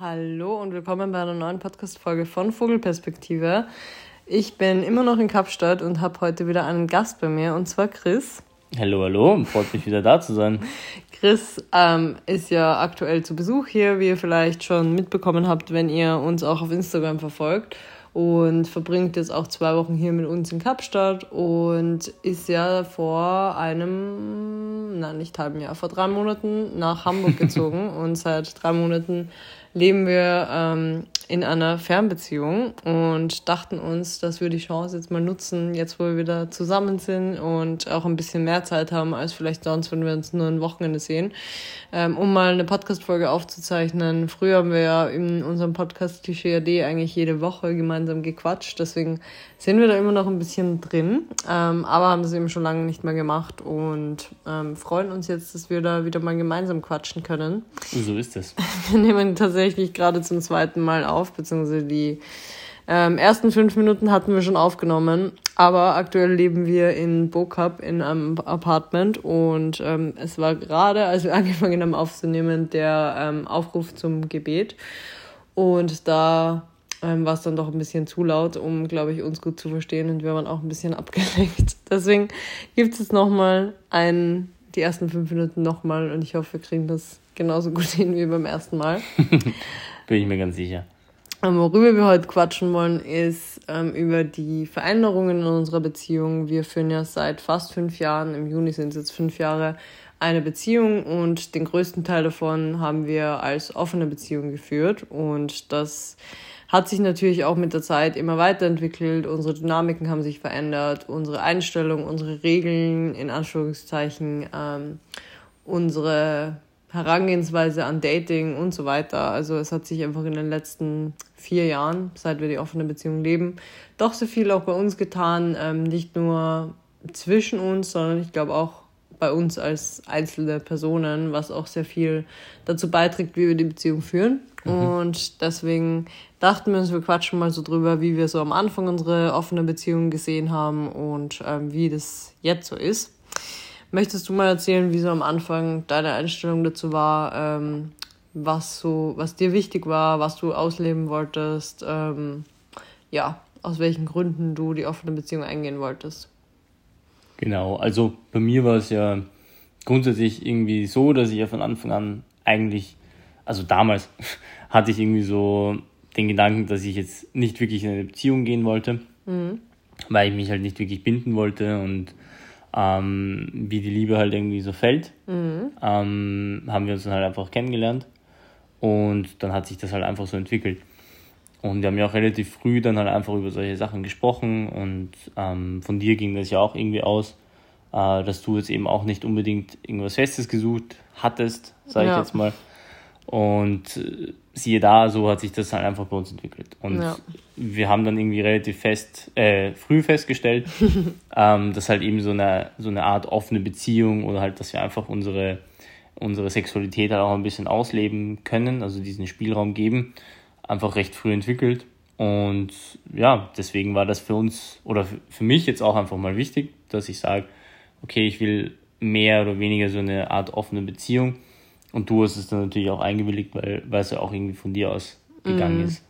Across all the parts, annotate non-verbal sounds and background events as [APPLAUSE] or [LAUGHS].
Hallo und willkommen bei einer neuen Podcast-Folge von Vogelperspektive. Ich bin immer noch in Kapstadt und habe heute wieder einen Gast bei mir und zwar Chris. Hallo, hallo, freut mich wieder da zu sein. Chris ähm, ist ja aktuell zu Besuch hier, wie ihr vielleicht schon mitbekommen habt, wenn ihr uns auch auf Instagram verfolgt und verbringt jetzt auch zwei Wochen hier mit uns in Kapstadt und ist ja vor einem, nein, nicht halben Jahr, vor drei Monaten nach Hamburg [LAUGHS] gezogen und seit drei Monaten leben wir ähm, in einer Fernbeziehung und dachten uns, dass wir die Chance jetzt mal nutzen, jetzt wo wir wieder zusammen sind und auch ein bisschen mehr Zeit haben als vielleicht sonst, wenn wir uns nur ein Wochenende sehen, ähm, um mal eine Podcast-Folge aufzuzeichnen. Früher haben wir ja in unserem Podcast Klischee AD eigentlich jede Woche gemeinsam gequatscht, deswegen sind wir da immer noch ein bisschen drin, ähm, aber haben es eben schon lange nicht mehr gemacht und ähm, freuen uns jetzt, dass wir da wieder mal gemeinsam quatschen können. So ist es. [LAUGHS] Wir nehmen tatsächlich gerade zum zweiten Mal auf, beziehungsweise die ähm, ersten fünf Minuten hatten wir schon aufgenommen, aber aktuell leben wir in Bokap in einem Apartment und ähm, es war gerade, als wir [LAUGHS] angefangen haben aufzunehmen, der ähm, Aufruf zum Gebet und da ähm, war es dann doch ein bisschen zu laut, um, glaube ich, uns gut zu verstehen und wir waren auch ein bisschen [LAUGHS] abgelenkt. Deswegen gibt es jetzt nochmal ein, die ersten fünf Minuten nochmal und ich hoffe, wir kriegen das genauso gut [LAUGHS] hin wie beim ersten Mal. [LAUGHS] Bin ich mir ganz sicher. Ähm, worüber wir heute quatschen wollen, ist ähm, über die Veränderungen in unserer Beziehung. Wir führen ja seit fast fünf Jahren, im Juni sind es jetzt fünf Jahre, eine Beziehung und den größten Teil davon haben wir als offene Beziehung geführt und das hat sich natürlich auch mit der Zeit immer weiterentwickelt. Unsere Dynamiken haben sich verändert, unsere Einstellung, unsere Regeln, in Anführungszeichen, ähm, unsere Herangehensweise an Dating und so weiter. Also es hat sich einfach in den letzten vier Jahren, seit wir die offene Beziehung leben, doch so viel auch bei uns getan. Ähm, nicht nur zwischen uns, sondern ich glaube auch bei uns als einzelne Personen, was auch sehr viel dazu beiträgt, wie wir die Beziehung führen. Mhm. Und deswegen dachten wir uns, wir quatschen mal so drüber, wie wir so am Anfang unsere offene Beziehung gesehen haben und ähm, wie das jetzt so ist. Möchtest du mal erzählen, wie so am Anfang deine Einstellung dazu war, ähm, was so, was dir wichtig war, was du ausleben wolltest, ähm, ja, aus welchen Gründen du die offene Beziehung eingehen wolltest? Genau, also bei mir war es ja grundsätzlich irgendwie so, dass ich ja von Anfang an eigentlich, also damals [LAUGHS] hatte ich irgendwie so den Gedanken, dass ich jetzt nicht wirklich in eine Beziehung gehen wollte, mhm. weil ich mich halt nicht wirklich binden wollte und ähm, wie die Liebe halt irgendwie so fällt, mhm. ähm, haben wir uns dann halt einfach kennengelernt und dann hat sich das halt einfach so entwickelt. Und wir haben ja auch relativ früh dann halt einfach über solche Sachen gesprochen und ähm, von dir ging das ja auch irgendwie aus, äh, dass du jetzt eben auch nicht unbedingt irgendwas Festes gesucht hattest, sage ich ja. jetzt mal. Und äh, siehe da, so hat sich das halt einfach bei uns entwickelt. Und ja. wir haben dann irgendwie relativ fest, äh, früh festgestellt, [LAUGHS] ähm, dass halt eben so eine, so eine Art offene Beziehung oder halt, dass wir einfach unsere, unsere Sexualität halt auch ein bisschen ausleben können, also diesen Spielraum geben, einfach recht früh entwickelt. Und ja, deswegen war das für uns oder für mich jetzt auch einfach mal wichtig, dass ich sage, okay, ich will mehr oder weniger so eine Art offene Beziehung und du hast es dann natürlich auch eingewilligt, weil, weil es ja auch irgendwie von dir aus gegangen mm. ist.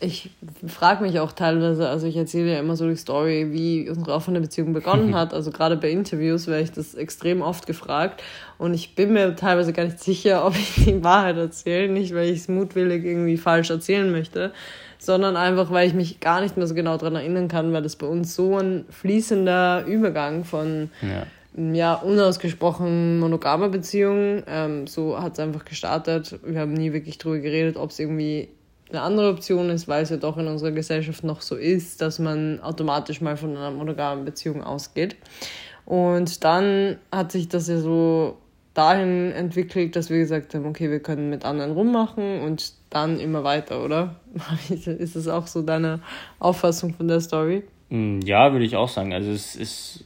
Ich frage mich auch teilweise, also ich erzähle ja immer so die Story, wie unsere offene Beziehung begonnen [LAUGHS] hat. Also gerade bei Interviews werde ich das extrem oft gefragt. Und ich bin mir teilweise gar nicht sicher, ob ich die Wahrheit erzähle. Nicht, weil ich es mutwillig irgendwie falsch erzählen möchte, sondern einfach, weil ich mich gar nicht mehr so genau daran erinnern kann, weil das bei uns so ein fließender Übergang von ja ja, unausgesprochen monogame Beziehung. Ähm, so hat es einfach gestartet. Wir haben nie wirklich drüber geredet, ob es irgendwie eine andere Option ist, weil es ja doch in unserer Gesellschaft noch so ist, dass man automatisch mal von einer monogamen Beziehung ausgeht. Und dann hat sich das ja so dahin entwickelt, dass wir gesagt haben, okay, wir können mit anderen rummachen und dann immer weiter, oder? [LAUGHS] ist das auch so deine Auffassung von der Story? Mm, ja, würde ich auch sagen. Also es ist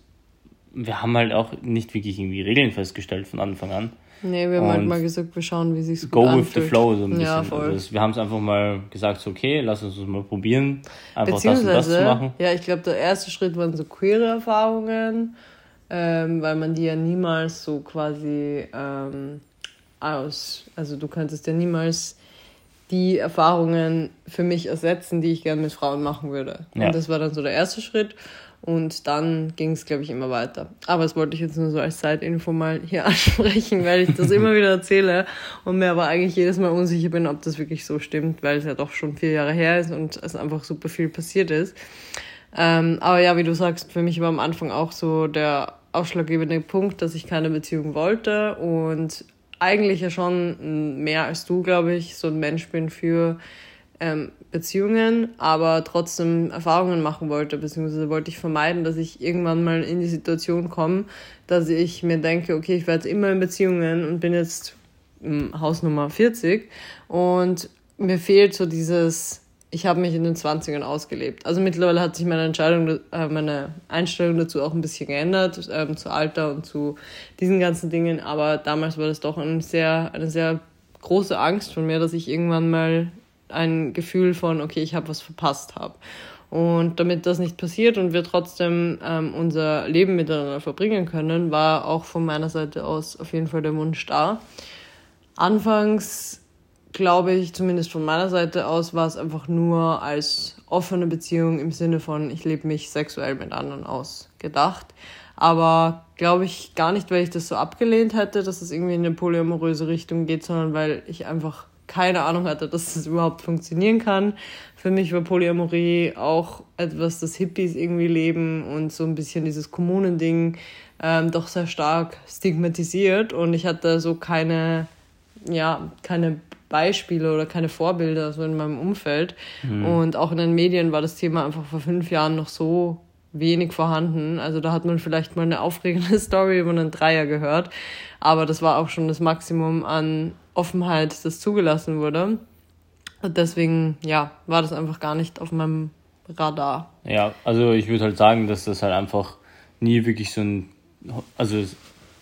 wir haben halt auch nicht wirklich irgendwie Regeln festgestellt von Anfang an. Nee, wir haben halt mal gesagt, wir schauen, wie sich's Go with the flow so ein bisschen. Ja, voll. Also wir haben es einfach mal gesagt, so, okay, lass uns das mal probieren, einfach das und das zu machen. Ja, ich glaube, der erste Schritt waren so queere Erfahrungen, ähm, weil man die ja niemals so quasi ähm, aus, also du könntest ja niemals die Erfahrungen für mich ersetzen, die ich gerne mit Frauen machen würde. Ja. Und das war dann so der erste Schritt. Und dann ging es, glaube ich, immer weiter. Aber das wollte ich jetzt nur so als Zeitinfo mal hier [LAUGHS] ansprechen, weil ich das immer wieder erzähle und mir aber eigentlich jedes Mal unsicher bin, ob das wirklich so stimmt, weil es ja doch schon vier Jahre her ist und es einfach super viel passiert ist. Ähm, aber ja, wie du sagst, für mich war am Anfang auch so der ausschlaggebende Punkt, dass ich keine Beziehung wollte und eigentlich ja schon mehr als du, glaube ich, so ein Mensch bin für ähm, Beziehungen, aber trotzdem Erfahrungen machen wollte, beziehungsweise wollte ich vermeiden, dass ich irgendwann mal in die Situation komme, dass ich mir denke, okay, ich werde immer in Beziehungen und bin jetzt im Haus Nummer 40 und mir fehlt so dieses, ich habe mich in den 20ern ausgelebt. Also mittlerweile hat sich meine Entscheidung, äh, meine Einstellung dazu auch ein bisschen geändert, ähm, zu Alter und zu diesen ganzen Dingen, aber damals war das doch ein sehr, eine sehr große Angst von mir, dass ich irgendwann mal ein Gefühl von, okay, ich habe was verpasst habe. Und damit das nicht passiert und wir trotzdem ähm, unser Leben miteinander verbringen können, war auch von meiner Seite aus auf jeden Fall der Wunsch da. Anfangs glaube ich, zumindest von meiner Seite aus, war es einfach nur als offene Beziehung im Sinne von, ich lebe mich sexuell mit anderen aus gedacht. Aber glaube ich gar nicht, weil ich das so abgelehnt hätte, dass es irgendwie in eine polyamoröse Richtung geht, sondern weil ich einfach keine Ahnung hatte, dass das überhaupt funktionieren kann. Für mich war Polyamorie auch etwas, das Hippies irgendwie leben und so ein bisschen dieses Kommunending ähm, doch sehr stark stigmatisiert und ich hatte so keine, ja, keine Beispiele oder keine Vorbilder so in meinem Umfeld. Mhm. Und auch in den Medien war das Thema einfach vor fünf Jahren noch so wenig vorhanden. Also da hat man vielleicht mal eine aufregende [LAUGHS] Story über einen Dreier gehört, aber das war auch schon das Maximum an Offenheit, das zugelassen wurde. Und deswegen, ja, war das einfach gar nicht auf meinem Radar. Ja, also ich würde halt sagen, dass das halt einfach nie wirklich so ein, also es,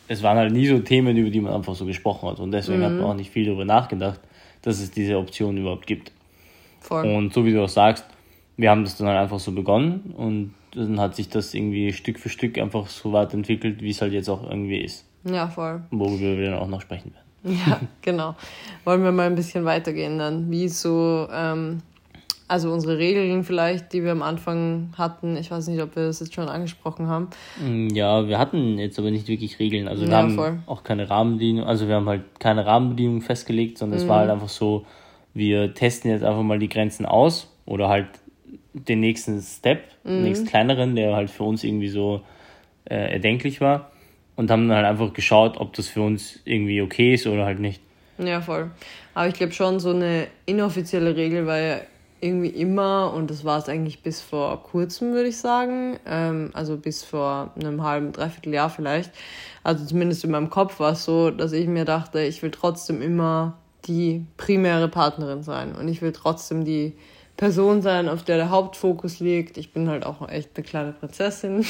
es waren halt nie so Themen, über die man einfach so gesprochen hat und deswegen mhm. hat man auch nicht viel darüber nachgedacht, dass es diese Option überhaupt gibt. Voll. Und so wie du auch sagst, wir haben das dann halt einfach so begonnen und dann hat sich das irgendwie Stück für Stück einfach so weit entwickelt, wie es halt jetzt auch irgendwie ist. Ja, voll. Worüber wir dann auch noch sprechen werden. Ja, genau. Wollen wir mal ein bisschen weitergehen dann? Wie so, ähm, also unsere Regeln vielleicht, die wir am Anfang hatten. Ich weiß nicht, ob wir das jetzt schon angesprochen haben. Mm, ja, wir hatten jetzt aber nicht wirklich Regeln. Also wir ja, haben voll. auch keine Rahmenbedingungen, also wir haben halt keine Rahmenbedingungen festgelegt, sondern mhm. es war halt einfach so, wir testen jetzt einfach mal die Grenzen aus oder halt den nächsten Step, mhm. den nächsten kleineren, der halt für uns irgendwie so äh, erdenklich war. Und haben dann halt einfach geschaut, ob das für uns irgendwie okay ist oder halt nicht. Ja, voll. Aber ich glaube schon, so eine inoffizielle Regel war ja irgendwie immer, und das war es eigentlich bis vor kurzem, würde ich sagen, ähm, also bis vor einem halben, dreiviertel Jahr vielleicht, also zumindest in meinem Kopf war es so, dass ich mir dachte, ich will trotzdem immer die primäre Partnerin sein und ich will trotzdem die Person sein, auf der der Hauptfokus liegt. Ich bin halt auch echt eine kleine Prinzessin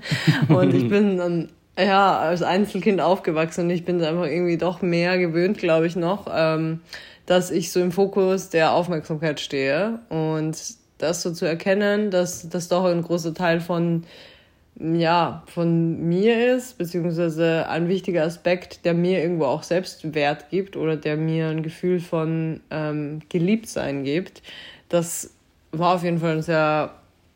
[LAUGHS] und ich bin dann ja als Einzelkind aufgewachsen und ich bin einfach irgendwie doch mehr gewöhnt, glaube ich noch, ähm, dass ich so im Fokus der Aufmerksamkeit stehe und das so zu erkennen, dass das doch ein großer Teil von ja, von mir ist, beziehungsweise ein wichtiger Aspekt, der mir irgendwo auch Selbstwert gibt oder der mir ein Gefühl von ähm, Geliebtsein gibt. Das war auf jeden Fall ein sehr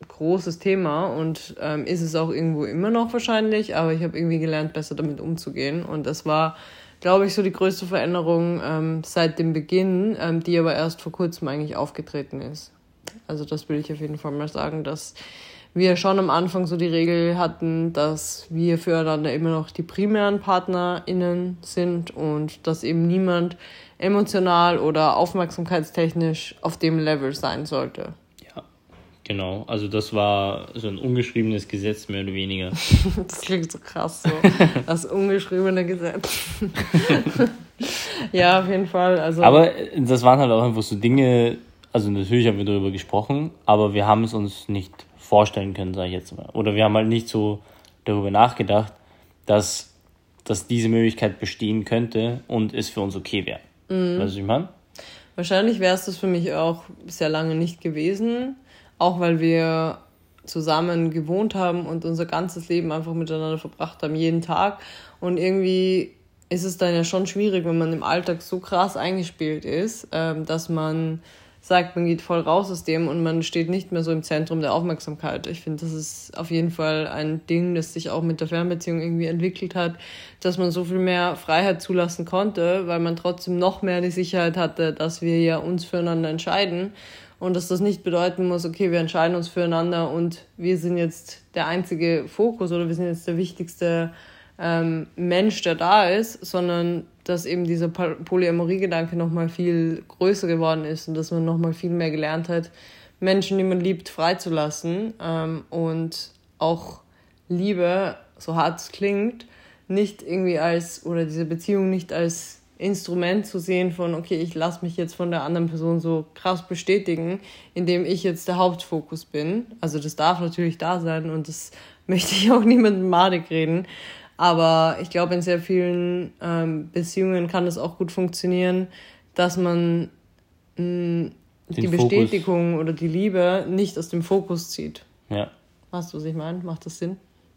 großes Thema und ähm, ist es auch irgendwo immer noch wahrscheinlich, aber ich habe irgendwie gelernt, besser damit umzugehen. Und das war, glaube ich, so die größte Veränderung ähm, seit dem Beginn, ähm, die aber erst vor kurzem eigentlich aufgetreten ist. Also das will ich auf jeden Fall mal sagen, dass wir schon am Anfang so die Regel hatten, dass wir füreinander immer noch die primären PartnerInnen sind und dass eben niemand emotional oder aufmerksamkeitstechnisch auf dem Level sein sollte. Genau. Also das war so ein ungeschriebenes Gesetz, mehr oder weniger. [LAUGHS] das klingt so krass so. [LAUGHS] Das ungeschriebene Gesetz. ja, auf jeden Fall. Also aber das waren halt auch einfach so Dinge, also natürlich haben wir darüber gesprochen, aber wir haben es uns nicht vorstellen können, sage ich jetzt mal. Oder wir haben halt nicht so darüber nachgedacht, dass, dass diese Möglichkeit bestehen könnte und es für uns okay wäre. Mhm. Weißt du, ich meine? Wahrscheinlich wäre es das für mich auch sehr lange nicht gewesen, auch weil wir zusammen gewohnt haben und unser ganzes Leben einfach miteinander verbracht haben, jeden Tag. Und irgendwie ist es dann ja schon schwierig, wenn man im Alltag so krass eingespielt ist, ähm, dass man sagt, man geht voll raus aus dem und man steht nicht mehr so im Zentrum der Aufmerksamkeit. Ich finde, das ist auf jeden Fall ein Ding, das sich auch mit der Fernbeziehung irgendwie entwickelt hat, dass man so viel mehr Freiheit zulassen konnte, weil man trotzdem noch mehr die Sicherheit hatte, dass wir ja uns füreinander entscheiden und dass das nicht bedeuten muss, okay, wir entscheiden uns füreinander und wir sind jetzt der einzige Fokus oder wir sind jetzt der wichtigste ähm, Mensch, der da ist, sondern dass eben dieser Polyamorie-Gedanke nochmal viel größer geworden ist und dass man nochmal viel mehr gelernt hat, Menschen, die man liebt, freizulassen ähm, und auch Liebe, so hart es klingt, nicht irgendwie als, oder diese Beziehung nicht als Instrument zu sehen von, okay, ich lasse mich jetzt von der anderen Person so krass bestätigen, indem ich jetzt der Hauptfokus bin. Also das darf natürlich da sein und das [LAUGHS] möchte ich auch niemandem madig reden. Aber ich glaube, in sehr vielen ähm, Beziehungen kann es auch gut funktionieren, dass man mh, mm, die Fokus. Bestätigung oder die Liebe nicht aus dem Fokus zieht. Ja. Weißt du, was ich meine? Macht das Sinn?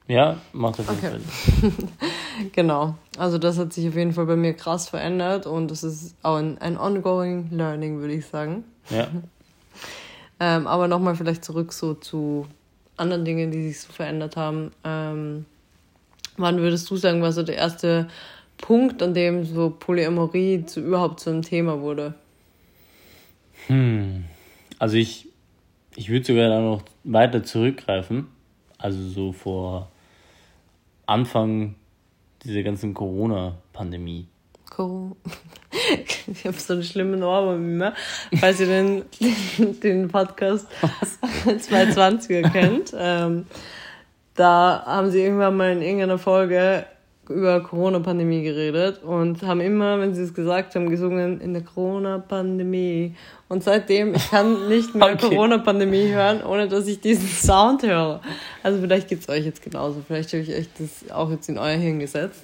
Ja, macht auf jeden okay. Fall. [LAUGHS] genau. Also das hat sich auf jeden Fall bei mir krass verändert und das ist auch ein, ein ongoing learning, würde ich sagen. Ja. [LAUGHS] ähm, aber nochmal vielleicht zurück so zu anderen Dingen, die sich so verändert haben. Ähm, wann würdest du sagen, war so der erste Punkt, an dem so Polyamorie zu, überhaupt zu einem Thema wurde? Hm. Also ich, ich würde sogar da noch weiter zurückgreifen. Also so vor Anfang dieser ganzen Corona-Pandemie. Corona. [LAUGHS] Ich habe so einen schlimmen Ohrwurm immer. Falls ihr den, [LAUGHS] den Podcast 220er [LAUGHS] kennt, ähm, da haben sie irgendwann mal in irgendeiner Folge über Corona-Pandemie geredet und haben immer, wenn sie es gesagt haben, gesungen in der Corona-Pandemie. Und seitdem, ich kann nicht mehr [LAUGHS] okay. Corona-Pandemie hören, ohne dass ich diesen Sound höre. Also vielleicht geht es euch jetzt genauso. Vielleicht habe ich euch das auch jetzt in euer Hirn gesetzt.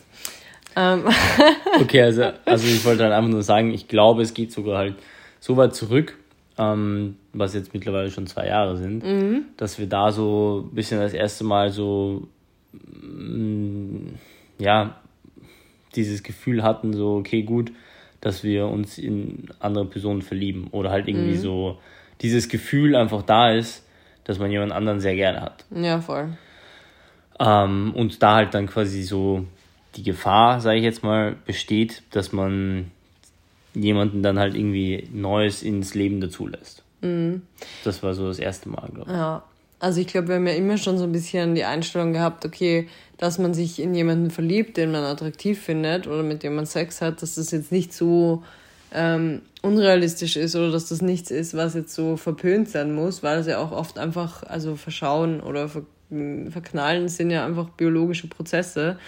Ähm. [LAUGHS] okay, also, also ich wollte halt einfach nur sagen, ich glaube, es geht sogar halt so weit zurück, ähm, was jetzt mittlerweile schon zwei Jahre sind, mhm. dass wir da so ein bisschen das erste Mal so mm, ja, dieses Gefühl hatten, so, okay, gut, dass wir uns in andere Personen verlieben oder halt irgendwie mhm. so dieses Gefühl einfach da ist, dass man jemand anderen sehr gerne hat. Ja, voll. Ähm, und da halt dann quasi so die Gefahr, sage ich jetzt mal, besteht, dass man jemanden dann halt irgendwie Neues ins Leben dazulässt. Mhm. Das war so das erste Mal, glaube ich. Ja, also ich glaube, wir haben ja immer schon so ein bisschen die Einstellung gehabt, okay, dass man sich in jemanden verliebt, den man attraktiv findet oder mit dem man Sex hat, dass das jetzt nicht so ähm, unrealistisch ist oder dass das nichts ist, was jetzt so verpönt sein muss, weil es ja auch oft einfach, also verschauen oder ver verknallen sind ja einfach biologische Prozesse,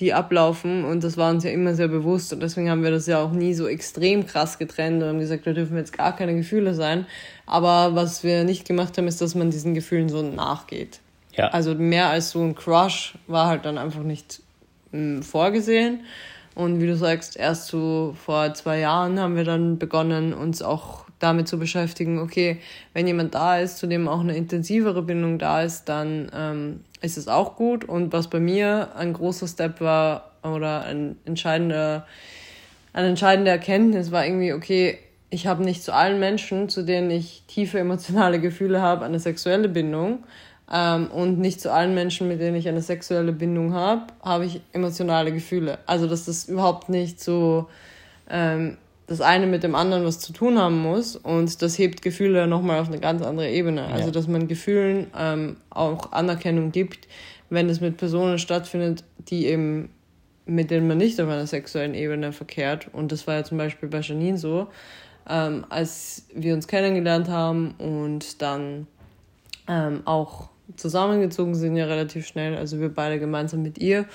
die ablaufen und das war uns ja immer sehr bewusst und deswegen haben wir das ja auch nie so extrem krass getrennt und haben gesagt, da dürfen jetzt gar keine Gefühle sein. Aber was wir nicht gemacht haben, ist, dass man diesen Gefühlen so nachgeht. Ja. Also mehr als so ein Crush war halt dann einfach nicht mh, hm, vorgesehen. Und wie du sagst, erst so vor zwei Jahren haben wir dann begonnen, uns auch damit zu beschäftigen, okay, wenn jemand da ist, zu dem auch eine intensivere Bindung da ist, dann ähm, ist es auch gut. Und was bei mir ein großer Step war oder ein entscheidender, eine entscheidende Erkenntnis war irgendwie, okay, ich habe nicht zu allen Menschen, zu denen ich tiefe emotionale Gefühle habe, eine sexuelle Bindung. Ähm, und nicht zu allen Menschen, mit denen ich eine sexuelle Bindung habe, habe ich emotionale Gefühle. Also, dass das überhaupt nicht so ähm, das eine mit dem anderen was zu tun haben muss und das hebt Gefühle nochmal auf eine ganz andere Ebene. Ja. Also, dass man Gefühlen ähm, auch Anerkennung gibt, wenn es mit Personen stattfindet, die eben mit denen man nicht auf einer sexuellen Ebene verkehrt. Und das war ja zum Beispiel bei Janine so, ähm, als wir uns kennengelernt haben und dann ähm, auch zusammengezogen sind ja relativ schnell, also wir beide gemeinsam mit ihr.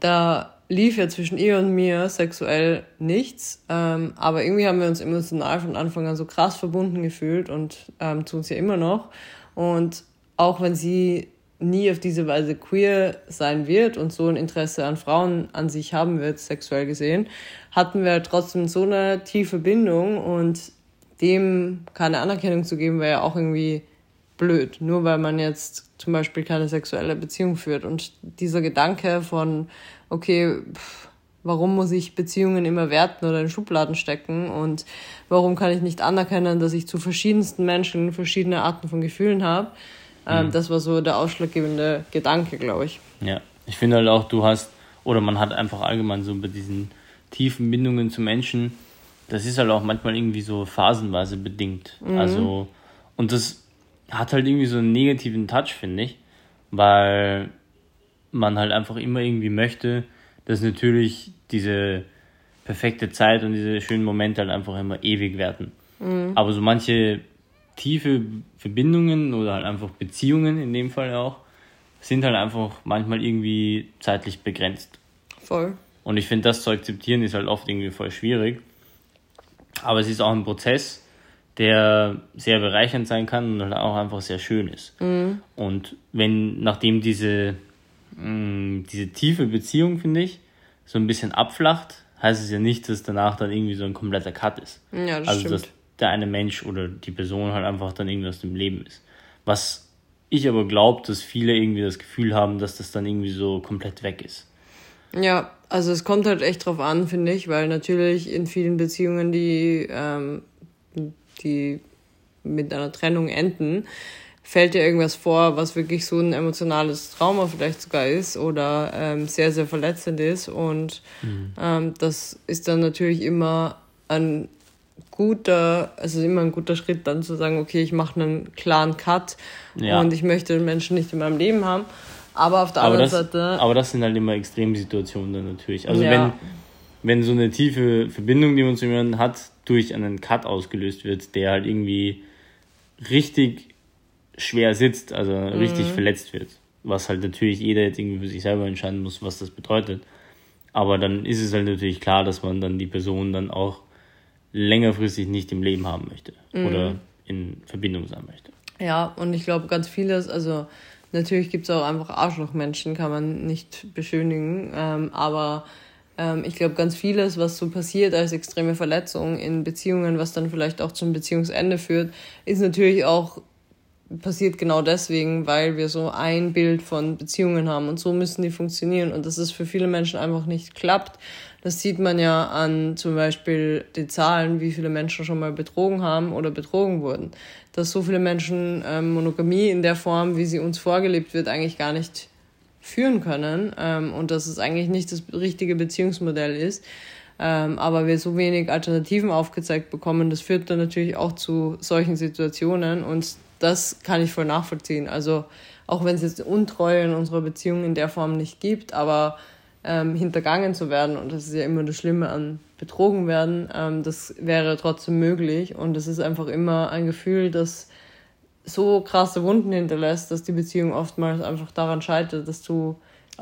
Da lief ja zwischen ihr und mir sexuell nichts, ähm, aber irgendwie haben wir uns emotional von Anfang an so krass verbunden gefühlt und ähm, tun es ja immer noch. Und auch wenn sie nie auf diese Weise queer sein wird und so ein Interesse an Frauen an sich haben wird, sexuell gesehen, hatten wir trotzdem so eine tiefe Bindung und dem keine Anerkennung zu geben, wäre ja auch irgendwie blöd, nur weil man jetzt zum Beispiel keine sexuelle Beziehung führt. Und dieser Gedanke von, okay, pff, warum muss ich Beziehungen immer werten oder in Schubladen stecken und warum kann ich nicht anerkennen, dass ich zu verschiedensten Menschen verschiedene Arten von Gefühlen habe. Ähm, mhm. Das war so der ausschlaggebende Gedanke, glaube ich. Ja, ich finde halt auch, du hast, oder man hat einfach allgemein so bei diesen tiefen Bindungen zu Menschen, das ist halt auch manchmal irgendwie so phasenweise bedingt. Mhm. Also, und das hat halt irgendwie so einen negativen Touch, finde ich, weil man halt einfach immer irgendwie möchte, dass natürlich diese perfekte Zeit und diese schönen Momente halt einfach immer ewig werden. Mhm. Aber so manche tiefe Verbindungen oder halt einfach Beziehungen in dem Fall auch, sind halt einfach manchmal irgendwie zeitlich begrenzt. Voll. Und ich finde, das zu akzeptieren ist halt oft irgendwie voll schwierig. Aber es ist auch ein Prozess, der sehr bereichernd sein kann und auch einfach sehr schön ist. Mhm. Und wenn, nachdem diese, mh, mm, diese tiefe Beziehung, finde ich, so ein bisschen abflacht, heißt es ja nicht, dass danach dann irgendwie so ein kompletter Cut ist. Ja, das also, stimmt. dass der eine Mensch oder die Person halt einfach dann irgendwie aus dem Leben ist. Was ich aber glaube, dass viele irgendwie das Gefühl haben, dass das dann irgendwie so komplett weg ist. Ja, also es kommt halt echt drauf an, finde ich, weil natürlich in vielen Beziehungen, die, ähm, die mit einer Trennung enden, fällt dir irgendwas vor, was wirklich so ein emotionales Trauma vielleicht sogar ist oder ähm, sehr, sehr verletzend ist. Und mhm. ähm, das ist dann natürlich immer ein guter, also immer ein guter Schritt, dann zu sagen, okay, ich mache einen klaren Cut ja. und ich möchte den Menschen nicht in meinem Leben haben. Aber auf der aber anderen das, Seite. Aber das sind halt immer Extremsituationen dann natürlich. Also ja. wenn, wenn so eine tiefe Verbindung, die man zu jemandem hat, durch einen Cut ausgelöst wird, der halt irgendwie richtig schwer sitzt, also mhm. richtig verletzt wird. Was halt natürlich jeder jetzt irgendwie für sich selber entscheiden muss, was das bedeutet. Aber dann ist es halt natürlich klar, dass man dann die Person dann auch längerfristig nicht im Leben haben möchte mhm. oder in Verbindung sein möchte. Ja, und ich glaube, ganz vieles, also natürlich gibt es auch einfach Arschlochmenschen, kann man nicht beschönigen, ähm, aber ähm, ich glaube, ganz vieles, was so passiert als extreme Verletzung in Beziehungen, was dann vielleicht auch zum Beziehungsende führt, ist natürlich auch passiert genau deswegen, weil wir so ein Bild von Beziehungen haben und so müssen die funktionieren und dass es für viele Menschen einfach nicht klappt. Das sieht man ja an zum Beispiel den Zahlen, wie viele Menschen schon mal betrogen haben oder betrogen wurden. Dass so viele Menschen ähm, Monogamie in der Form, wie sie uns vorgelebt wird, eigentlich gar nicht führen können ähm, und dass es eigentlich nicht das richtige Beziehungsmodell ist. Ähm, aber wir so wenig Alternativen aufgezeigt bekommen, das führt dann natürlich auch zu solchen Situationen und das kann ich voll nachvollziehen. Also auch wenn es jetzt Untreue in unserer Beziehung in der Form nicht gibt, aber ähm, hintergangen zu werden, und das ist ja immer das Schlimme an betrogen werden, ähm, das wäre trotzdem möglich. Und es ist einfach immer ein Gefühl, das so krasse Wunden hinterlässt, dass die Beziehung oftmals einfach daran scheitert, dass du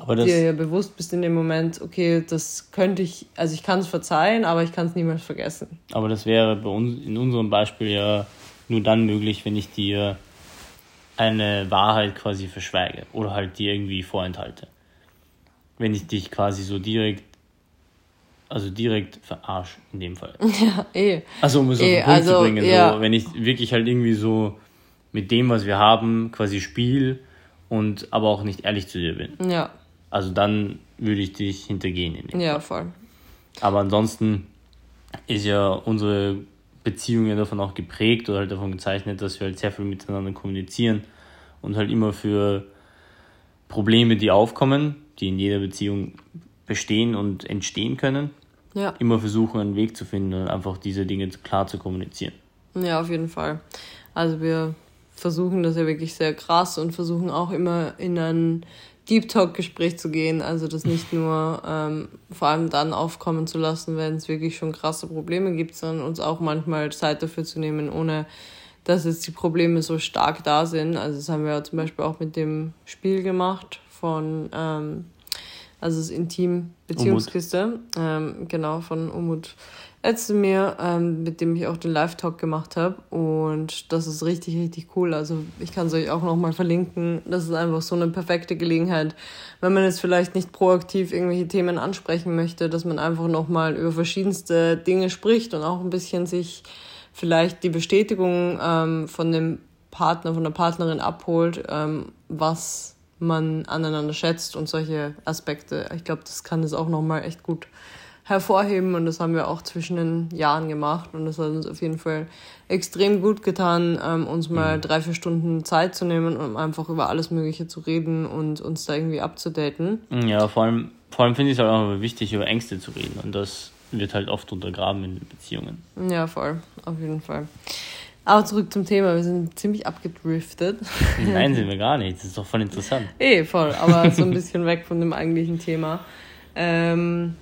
dir ja bewusst bist in dem Moment, okay, das könnte ich, also ich kann es verzeihen, aber ich kann es niemals vergessen. Aber das wäre bei uns in unserem Beispiel ja nur dann möglich, wenn ich dir eine Wahrheit quasi verschweige oder halt dir irgendwie vorenthalte. Wenn ich dich quasi so direkt, also direkt verarsche in dem Fall. [LAUGHS] Ja, eh. Also um es auf eh, den Punkt also, zu bringen, ja. so, wenn ich wirklich halt irgendwie so mit dem, was wir haben, quasi spiel und aber auch nicht ehrlich zu dir bin. Ja. Also dann würde ich dich hintergehen. Ja, voll. Aber ansonsten ist ja unsere Beziehungen davon auch geprägt oder halt davon gezeichnet, dass wir halt sehr viel miteinander kommunizieren und halt immer für Probleme, die aufkommen, die in jeder Beziehung bestehen und entstehen können, ja. immer versuchen, einen Weg zu finden und einfach diese Dinge klar zu kommunizieren. Ja, auf jeden Fall. Also wir versuchen das ja wirklich sehr krass und versuchen auch immer in einen Deep Talk-Gespräch zu gehen, also das nicht nur ähm, vor allem dann aufkommen zu lassen, wenn es wirklich schon krasse Probleme gibt, sondern uns auch manchmal Zeit dafür zu nehmen, ohne dass jetzt die Probleme so stark da sind. Also das haben wir ja zum Beispiel auch mit dem Spiel gemacht von, ähm, also das Intim-Beziehungskiste, ähm, genau, von Umut mir, ähm, mit dem ich auch den Live-Talk gemacht habe. Und das ist richtig, richtig cool. Also ich kann es euch auch nochmal verlinken. Das ist einfach so eine perfekte Gelegenheit, wenn man jetzt vielleicht nicht proaktiv irgendwelche Themen ansprechen möchte, dass man einfach nochmal über verschiedenste Dinge spricht und auch ein bisschen sich vielleicht die Bestätigung ähm, von dem Partner, von der Partnerin abholt, ähm, was man aneinander schätzt und solche Aspekte. Ich glaube, das kann das auch nochmal echt gut hervorheben und das haben wir auch zwischen den Jahren gemacht und das hat uns auf jeden Fall extrem gut getan, ähm, uns mal mhm. drei, vier Stunden Zeit zu nehmen, um einfach über alles Mögliche zu reden und uns da irgendwie abzudaten. Ja, vor allem, vor allem finde ich es halt auch wichtig, über Ängste zu reden und das wird halt oft untergraben in Beziehungen. Ja, voll, auf jeden Fall. Aber zurück zum Thema, wir sind ziemlich abgedriftet. [LAUGHS] Nein, sind wir [LAUGHS] gar nicht, das ist doch voll interessant. Eh, voll, aber so ein bisschen weg von dem eigentlichen Thema. Ähm,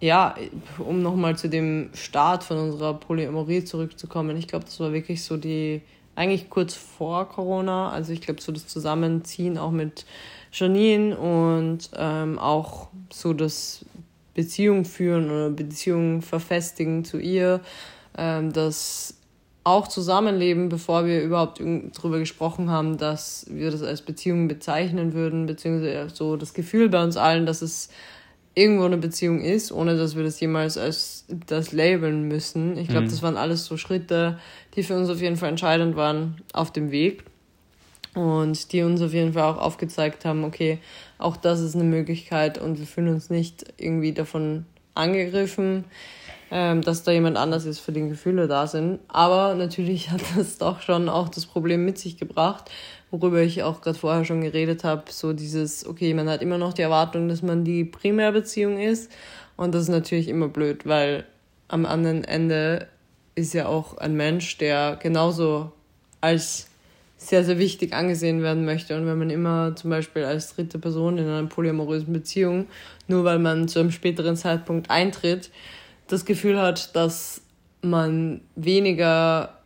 ja, um nochmal zu dem Start von unserer Polyamorie zurückzukommen, ich glaube, das war wirklich so die, eigentlich kurz vor Corona, also ich glaube, so das Zusammenziehen auch mit Janine und ähm, auch so das Beziehung führen oder Beziehung verfestigen zu ihr, ähm, das auch Zusammenleben, bevor wir überhaupt darüber gesprochen haben, dass wir das als Beziehung bezeichnen würden, beziehungsweise so das Gefühl bei uns allen, dass es irgendwo eine Beziehung ist, ohne dass wir das jemals als das labeln müssen. Ich glaube, mhm. das waren alles so Schritte, die für uns auf jeden Fall entscheidend waren auf dem Weg und die uns auf jeden Fall auch aufgezeigt haben, okay, auch das ist eine Möglichkeit und wir fühlen uns nicht irgendwie davon angegriffen, ähm, dass da jemand anders ist, für den Gefühle da sind. Aber natürlich [LAUGHS] hat das doch schon auch das Problem mit sich gebracht, worüber ich auch gerade vorher schon geredet habe, so dieses, okay, man hat immer noch die Erwartung, dass man die Primärbeziehung ist und das ist natürlich immer blöd, weil am anderen Ende ist ja auch ein Mensch, der genauso als sehr, sehr wichtig angesehen werden möchte. Und wenn man immer zum Beispiel als dritte Person in einer polyamorösen Beziehung, nur weil man zu einem späteren Zeitpunkt eintritt, das Gefühl hat, dass man weniger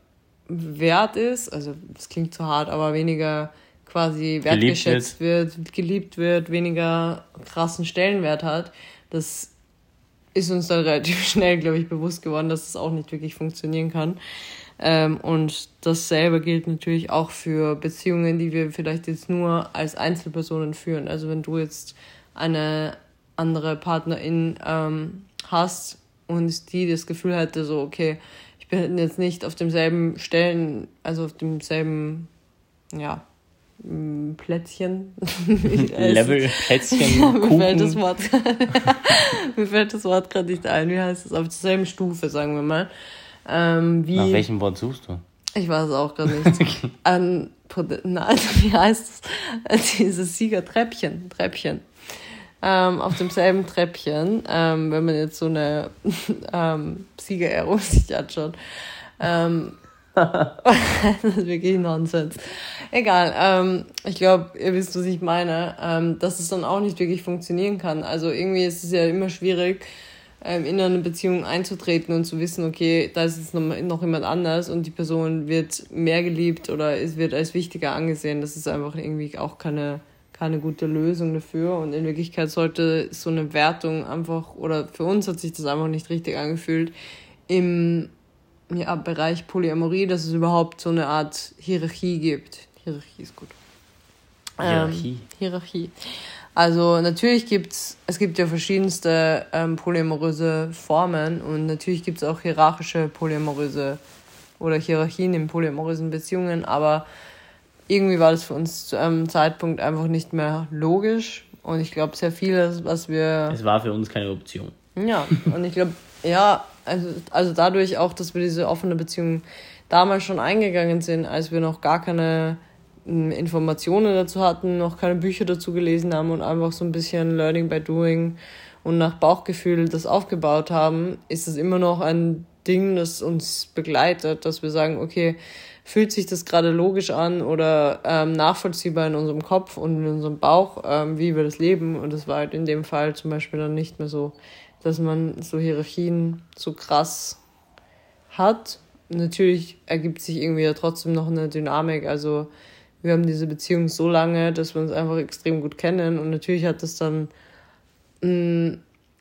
wert ist, also das klingt zu hart, aber weniger quasi wertgeschätzt wird. wird, geliebt wird, weniger krassen Stellenwert hat, das ist uns dann relativ [LAUGHS] schnell, glaube ich, bewusst geworden, dass das auch nicht wirklich funktionieren kann. Ähm, und dasselbe gilt natürlich auch für Beziehungen, die wir vielleicht jetzt nur als Einzelpersonen führen. Also wenn du jetzt eine andere Partnerin ähm, hast und die das Gefühl hätte, so, okay, bin jetzt nicht auf demselben Stellen, also auf demselben, ja, Plätzchen. [LAUGHS] Level, Plätzchen, ja, mir fällt das Wort, [LAUGHS] mir fällt das Wort gerade nicht ein. Wie heißt es? Auf derselben Stufe, sagen wir mal. Ähm, wie, Nach welchem Wort suchst du? Ich weiß es auch gar nicht. [LAUGHS] An, na, also wie heißt es? Dieses Siegertreppchen, Treppchen. Ähm, auf demselben Treppchen, ähm, wenn man jetzt so eine [LAUGHS] ähm, Siegerehrung [LAUGHS] sich anschaut. Ähm, [LAUGHS] das ist wirklich Nonsens. Egal, ähm, ich glaube, ihr wisst, was ich meine, ähm, dass es dann auch nicht wirklich funktionieren kann. Also irgendwie ist es ja immer schwierig, ähm, in eine Beziehung einzutreten und zu wissen, okay, da ist jetzt noch, noch jemand anders und die Person wird mehr geliebt oder es wird als wichtiger angesehen. Das ist einfach irgendwie auch keine, keine gute Lösung dafür. Und in Wirklichkeit sollte so eine Wertung einfach, oder für uns hat sich das einfach nicht richtig angefühlt, im ja, Bereich Polyamorie, dass es überhaupt so eine Art Hierarchie gibt. Hierarchie ist gut. Hierarchie. Ähm, Hierarchie. Also natürlich gibt's, es gibt ja verschiedenste ähm, polyamoröse Formen und natürlich gibt es auch hierarchische polyamoröse oder Hierarchien in polyamorösen Beziehungen, aber irgendwie war das für uns zu einem Zeitpunkt einfach nicht mehr logisch und ich glaube sehr vieles, was wir... Es war für uns keine Option. Ja, und ich glaube, ja, also, also dadurch auch, dass wir diese offene Beziehung damals schon eingegangen sind, als wir noch gar keine Informationen dazu hatten, noch keine Bücher dazu gelesen haben und einfach so ein bisschen Learning by Doing und nach Bauchgefühl das aufgebaut haben, ist es immer noch ein Ding, das uns begleitet, dass wir sagen, okay, fühlt sich das gerade logisch an oder ähm, nachvollziehbar in unserem Kopf und in unserem Bauch, ähm, wie wir das leben. Und das war halt in dem Fall zum Beispiel dann nicht mehr so, dass man so Hierarchien so krass hat. Natürlich ergibt sich irgendwie ja trotzdem noch eine Dynamik. Also wir haben diese Beziehung so lange, dass wir uns einfach extrem gut kennen und natürlich hat das dann mh, mm,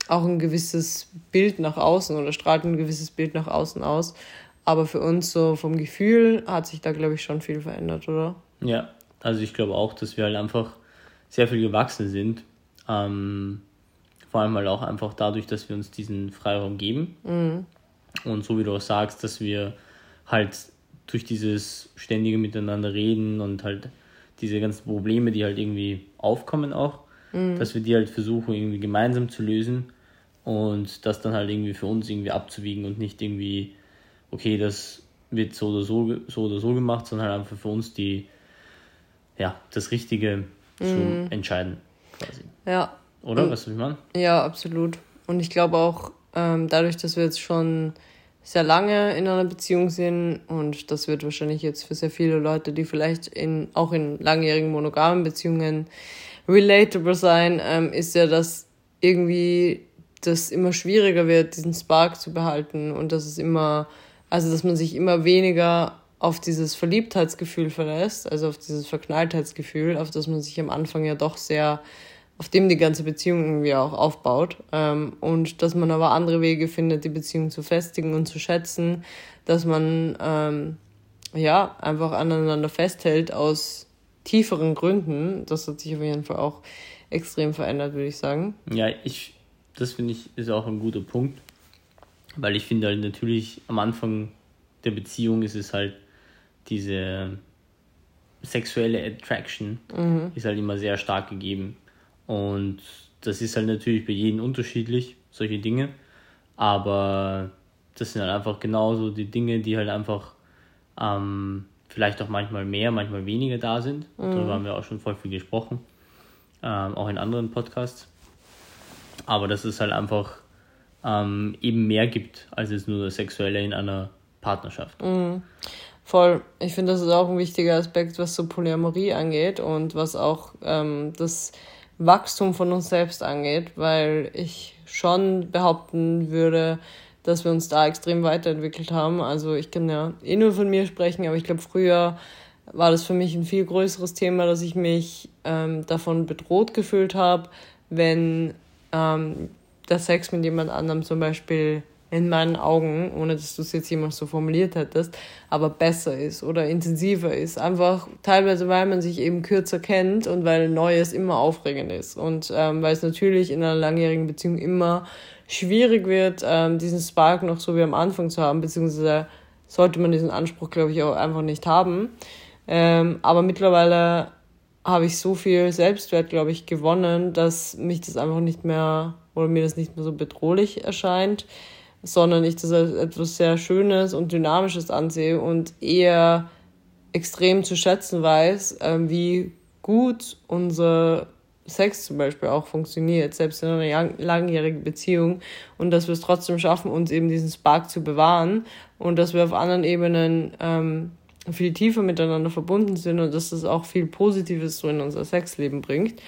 auch ein gewisses Bild nach außen oder strahlt ein gewisses Bild nach außen aus. Aber für uns so vom Gefühl hat sich da, glaube ich, schon viel verändert, oder? Ja, also ich glaube auch, dass wir halt einfach sehr viel gewachsen sind. Ähm, vor allem halt auch einfach dadurch, dass wir uns diesen Freiraum geben. Mhm. Und so wie du auch sagst, dass wir halt durch dieses ständige Miteinander reden und halt diese ganzen Probleme, die halt irgendwie aufkommen auch, mhm. dass wir die halt versuchen irgendwie gemeinsam zu lösen und das dann halt irgendwie für uns irgendwie abzuwiegen und nicht irgendwie, okay, das wird so oder so, so oder so gemacht, sondern halt einfach für uns die, ja, das Richtige zu entscheiden, quasi. Ja. Oder? Und, was du ich meine? Ja, absolut. Und ich glaube auch, ähm, dadurch, dass wir jetzt schon sehr lange in einer Beziehung sind und das wird wahrscheinlich jetzt für sehr viele Leute, die vielleicht in, auch in langjährigen monogamen Beziehungen relatable sein, ähm, ist ja, dass irgendwie das immer schwieriger wird, diesen Spark zu behalten und dass es immer, also dass man sich immer weniger auf dieses Verliebtheitsgefühl verlässt, also auf dieses Verknalltheitsgefühl, auf das man sich am Anfang ja doch sehr auf dem die ganze Beziehung irgendwie auch aufbaut. Ähm, und dass man aber andere Wege findet, die Beziehung zu festigen und zu schätzen, dass man ähm, ja einfach aneinander festhält aus tieferen Gründen. Das hat sich auf jeden Fall auch extrem verändert, würde ich sagen. Ja, ich, das finde ich ist auch ein guter Punkt, weil ich finde halt natürlich am Anfang der Beziehung ist es halt diese sexuelle Attraction mhm. ist halt immer sehr stark gegeben und das ist halt natürlich bei jedem unterschiedlich, solche Dinge. Aber das sind halt einfach genauso die Dinge, die halt einfach ähm, vielleicht auch manchmal mehr, manchmal weniger da sind. Mhm. Darüber haben wir auch schon voll viel gesprochen. Ähm, auch in anderen Podcasts. Aber dass es halt einfach ähm, eben mehr gibt, als es nur das Sexuelle in einer Partnerschaft. Mhm. Voll. Ich finde, das ist auch ein wichtiger Aspekt, was so Polyamorie angeht und was auch ähm, das Wachstum von uns selbst angeht, weil ich schon behaupten würde, dass wir uns da extrem weiterentwickelt haben. Also ich kann ja eh nur von mir sprechen, aber ich glaube, früher war das für mich ein viel größeres Thema, dass ich mich ähm, davon bedroht gefühlt habe, wenn ähm, der Sex mit jemand anderem zum Beispiel in meinen Augen, ohne dass du es jetzt jemals so formuliert hättest, aber besser ist oder intensiver ist. Einfach teilweise, weil man sich eben kürzer kennt und weil Neues immer aufregend ist. Und ähm, weil es natürlich in einer langjährigen Beziehung immer schwierig wird, ähm, diesen Spark noch so wie am Anfang zu haben, beziehungsweise sollte man diesen Anspruch, glaube ich, auch einfach nicht haben. Ähm, aber mittlerweile habe ich so viel Selbstwert, glaube ich, gewonnen, dass mich das einfach nicht mehr oder mir das nicht mehr so bedrohlich erscheint sondern ich das als etwas sehr Schönes und Dynamisches ansehe und eher extrem zu schätzen weiß, ähm, wie gut unser Sex zum Beispiel auch funktioniert, selbst in einer langjährigen Beziehung und dass wir es trotzdem schaffen, uns eben diesen Spark zu bewahren und dass wir auf anderen Ebenen ähm, viel tiefer miteinander verbunden sind und dass das auch viel Positives so in unser Sexleben bringt.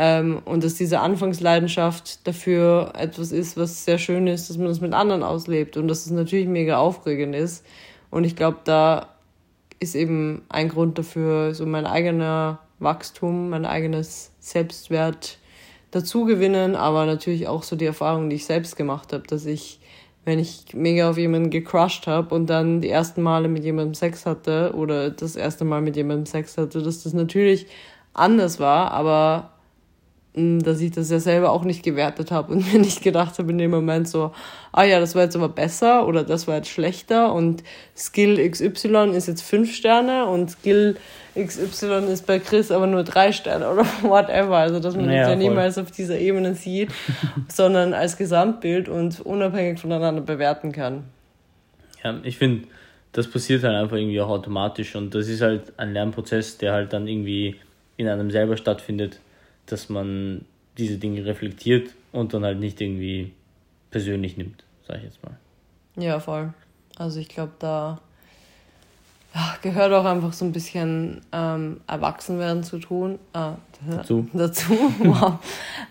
Ähm, und dass diese Anfangsleidenschaft dafür etwas ist, was sehr schön ist, dass man das mit anderen auslebt und dass es natürlich mega aufregend ist. Und ich glaube, da ist eben ein Grund dafür, so mein eigener Wachstum, mein eigenes Selbstwert dazugewinnen, aber natürlich auch so die Erfahrung, die ich selbst gemacht habe, dass ich, wenn ich mega auf jemanden gecrushed habe und dann die ersten Male mit jemandem Sex hatte oder das erste Mal mit jemandem Sex hatte, dass das natürlich anders war, aber dass ich das ja selber auch nicht gewertet habe und [LAUGHS] mir nicht gedacht habe in dem Moment so, ah ja, das war jetzt aber besser oder das war jetzt schlechter und Skill XY ist jetzt fünf Sterne und Skill XY ist bei Chris aber nur drei Sterne oder [LAUGHS] whatever. Also dass man ja, das ja niemals auf dieser Ebene sieht, [LAUGHS] sondern als Gesamtbild und unabhängig voneinander bewerten kann. Ja, ich finde, das passiert halt einfach irgendwie auch automatisch und das ist halt ein Lernprozess, der halt dann irgendwie in einem selber stattfindet dass man diese Dinge reflektiert und dann halt nicht irgendwie persönlich nimmt, sag ich jetzt mal. Ja, voll. Also ich glaube, da gehört auch einfach so ein bisschen ähm, Erwachsenwerden zu tun. Äh, dazu. [LAUGHS] dazu. wow.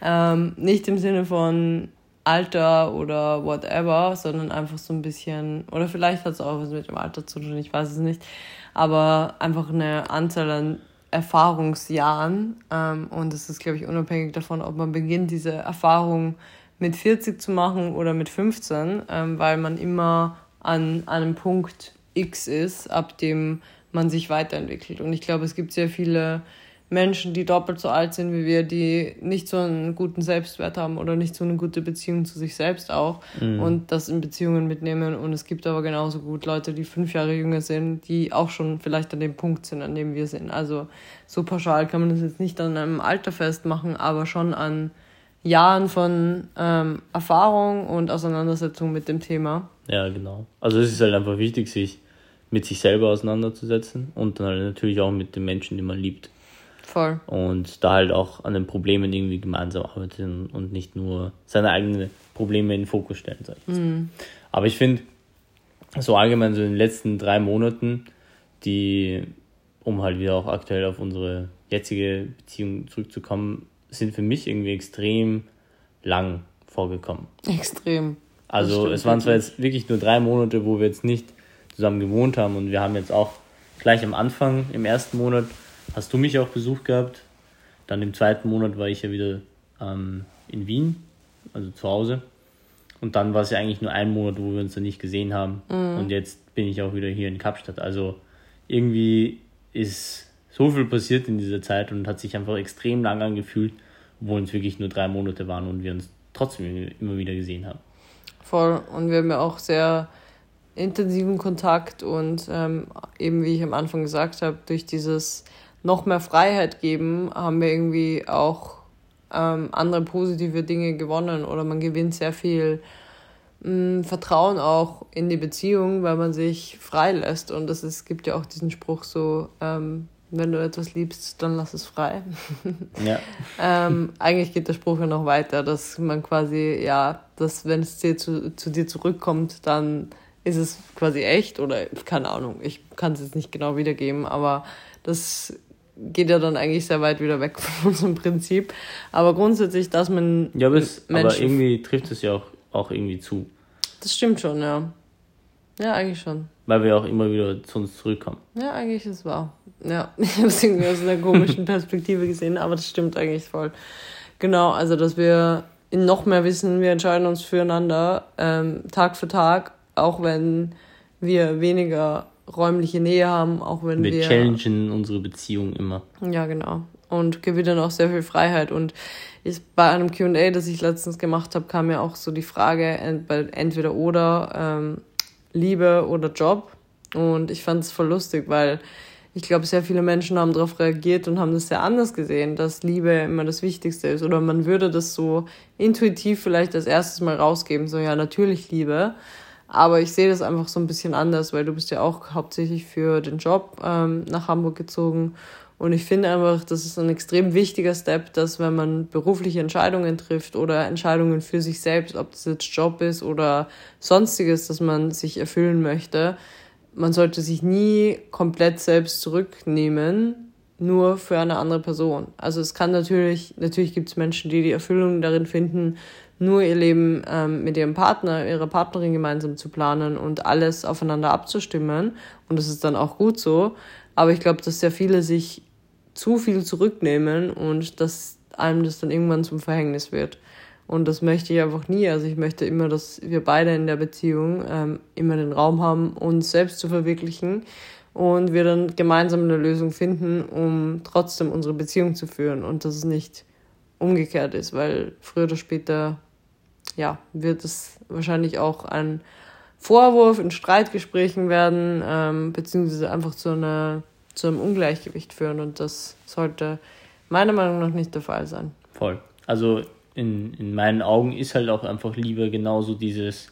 ähm, nicht im Sinne von Alter oder whatever, sondern einfach so ein bisschen, oder vielleicht hat es auch was mit dem Alter zu tun, ich weiß es nicht, aber einfach eine Anzahl an Erfahrungsjahren. Ähm, und es ist, glaube ich, unabhängig davon, ob man beginnt, diese Erfahrung mit 40 zu machen oder mit 15, ähm, weil man immer an einem Punkt X ist, ab dem man sich weiterentwickelt. Und ich glaube, es gibt sehr viele Menschen, die doppelt so alt sind wie wir, die nicht so einen guten Selbstwert haben oder nicht so eine gute Beziehung zu sich selbst auch mhm. und das in Beziehungen mitnehmen. Und es gibt aber genauso gut Leute, die fünf Jahre jünger sind, die auch schon vielleicht an dem Punkt sind, an dem wir sind. Also so pauschal kann man das jetzt nicht an einem Alter festmachen, aber schon an Jahren von ähm, Erfahrung und Auseinandersetzung mit dem Thema. Ja, genau. Also es ist halt einfach wichtig, sich mit sich selber auseinanderzusetzen und dann halt natürlich auch mit den Menschen, die man liebt. Voll. Und da halt auch an den Problemen irgendwie gemeinsam arbeiten und nicht nur seine eigenen Probleme in den Fokus stellen, sag ich mhm. Aber ich finde, so allgemein so in den letzten drei Monaten, die, um halt wieder auch aktuell auf unsere jetzige Beziehung zurückzukommen, sind für mich irgendwie extrem lang vorgekommen. Extrem. Also es waren zwar jetzt wirklich nur drei Monate, wo wir jetzt nicht zusammen gewohnt haben und wir haben jetzt auch gleich am Anfang, im ersten Monat, hast du mich auch besucht gehabt. Dann im zweiten Monat war ich ja wieder ähm, in Wien, also zu Hause. Und dann war es ja eigentlich nur ein Monat, wo wir uns dann nicht gesehen haben. Mhm. Und jetzt bin ich auch wieder hier in Kapstadt. Also irgendwie ist so viel passiert in dieser Zeit und hat sich einfach extrem lang angefühlt, obwohl es wirklich nur drei Monate waren und wir uns trotzdem immer wieder gesehen haben. Voll. Und wir haben ja auch sehr intensiven Kontakt und ähm, eben wie ich am Anfang gesagt habe, durch dieses noch mehr Freiheit geben, haben wir irgendwie auch ähm, andere positive Dinge gewonnen oder man gewinnt sehr viel mh, mm, Vertrauen auch in die Beziehung, weil man sich frei lässt. Und es ist, gibt ja auch diesen Spruch so, ähm, wenn du etwas liebst, dann lass es frei. [LAUGHS] Ja. ähm, eigentlich geht der Spruch ja noch weiter, dass man quasi, ja, dass wenn es dir zu, zu dir zurückkommt, dann ist es quasi echt oder keine Ahnung, ich kann es jetzt nicht genau wiedergeben, aber das geht ja dann eigentlich sehr weit wieder weg [LAUGHS] von unserem Prinzip. Aber grundsätzlich, dass man. Ja, aber, es, aber irgendwie trifft es ja auch, auch irgendwie zu. Das stimmt schon, ja. Ja, eigentlich schon. Weil wir auch immer wieder zu uns zurückkommen. Ja, eigentlich ist es wahr. Ja, [LAUGHS] ich habe es irgendwie aus einer komischen Perspektive gesehen, aber das stimmt eigentlich voll. Genau, also dass wir noch mehr wissen, wir entscheiden uns füreinander ähm, Tag für Tag, auch wenn wir weniger räumliche Nähe haben, auch wenn wir. Wir challengen unsere Beziehung immer. Ja, genau. Und gewinnen auch sehr viel Freiheit. Und ich, bei einem QA, das ich letztens gemacht habe, kam mir auch so die Frage, entweder oder ähm, Liebe oder Job. Und ich fand es voll lustig, weil ich glaube, sehr viele Menschen haben darauf reagiert und haben das sehr anders gesehen, dass Liebe immer das Wichtigste ist. Oder man würde das so intuitiv vielleicht als erstes mal rausgeben, so ja, natürlich Liebe. Aber ich sehe das einfach so ein bisschen anders, weil du bist ja auch hauptsächlich für den Job ähm, nach Hamburg gezogen. Und ich finde einfach, das ist ein extrem wichtiger Step, dass wenn man berufliche Entscheidungen trifft oder Entscheidungen für sich selbst, ob das jetzt Job ist oder sonstiges, dass man sich erfüllen möchte, man sollte sich nie komplett selbst zurücknehmen, nur für eine andere Person. Also es kann natürlich, natürlich gibt es Menschen, die die Erfüllung darin finden, nur ihr Leben ähm, mit ihrem Partner, ihrer Partnerin gemeinsam zu planen und alles aufeinander abzustimmen. Und das ist dann auch gut so. Aber ich glaube, dass sehr viele sich zu viel zurücknehmen und dass einem das dann irgendwann zum Verhängnis wird. Und das möchte ich einfach nie. Also ich möchte immer, dass wir beide in der Beziehung ähm, immer den Raum haben, uns selbst zu verwirklichen und wir dann gemeinsam eine Lösung finden, um trotzdem unsere Beziehung zu führen und dass es nicht umgekehrt ist, weil früher oder später ja, wird es wahrscheinlich auch ein Vorwurf in Streitgesprächen werden, ähm, beziehungsweise einfach zu, einer, zu einem Ungleichgewicht führen. Und das sollte meiner Meinung nach nicht der Fall sein. Voll. Also in, in meinen Augen ist halt auch einfach Liebe genauso dieses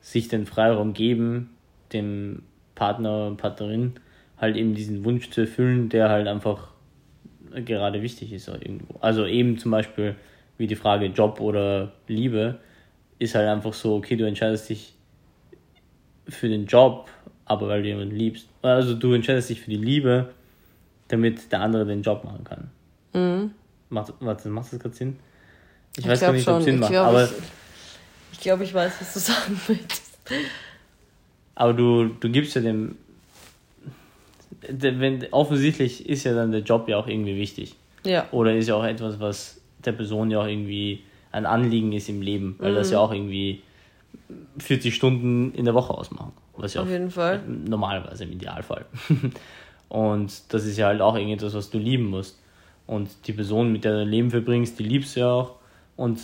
sich den Freiraum geben, dem Partner, Partnerin halt eben diesen Wunsch zu erfüllen, der halt einfach gerade wichtig ist irgendwo. Also eben zum Beispiel wie die Frage Job oder Liebe, ist halt einfach so, okay, du entscheidest dich für den Job, aber weil du jemanden liebst. Also du entscheidest dich für die Liebe, damit der andere den Job machen kann. Mhm. Macht, warte, macht das gerade Sinn? Ich, ich weiß gar nicht, ob es Sinn macht, glaub, aber. Ich, ich glaube, ich weiß, was du [LAUGHS] sagen willst. Aber du, du gibst ja dem. Wenn, offensichtlich ist ja dann der Job ja auch irgendwie wichtig. Ja. Oder ist ja auch etwas, was der Person ja auch irgendwie ein Anliegen ist im Leben, weil mhm. das ja auch irgendwie 40 Stunden in der Woche ausmachen. Was ja Auf jeden Fall. Normalerweise im Idealfall. [LAUGHS] Und das ist ja halt auch irgendetwas, was du lieben musst. Und die Person, mit der du dein Leben verbringst, die liebst du ja auch. Und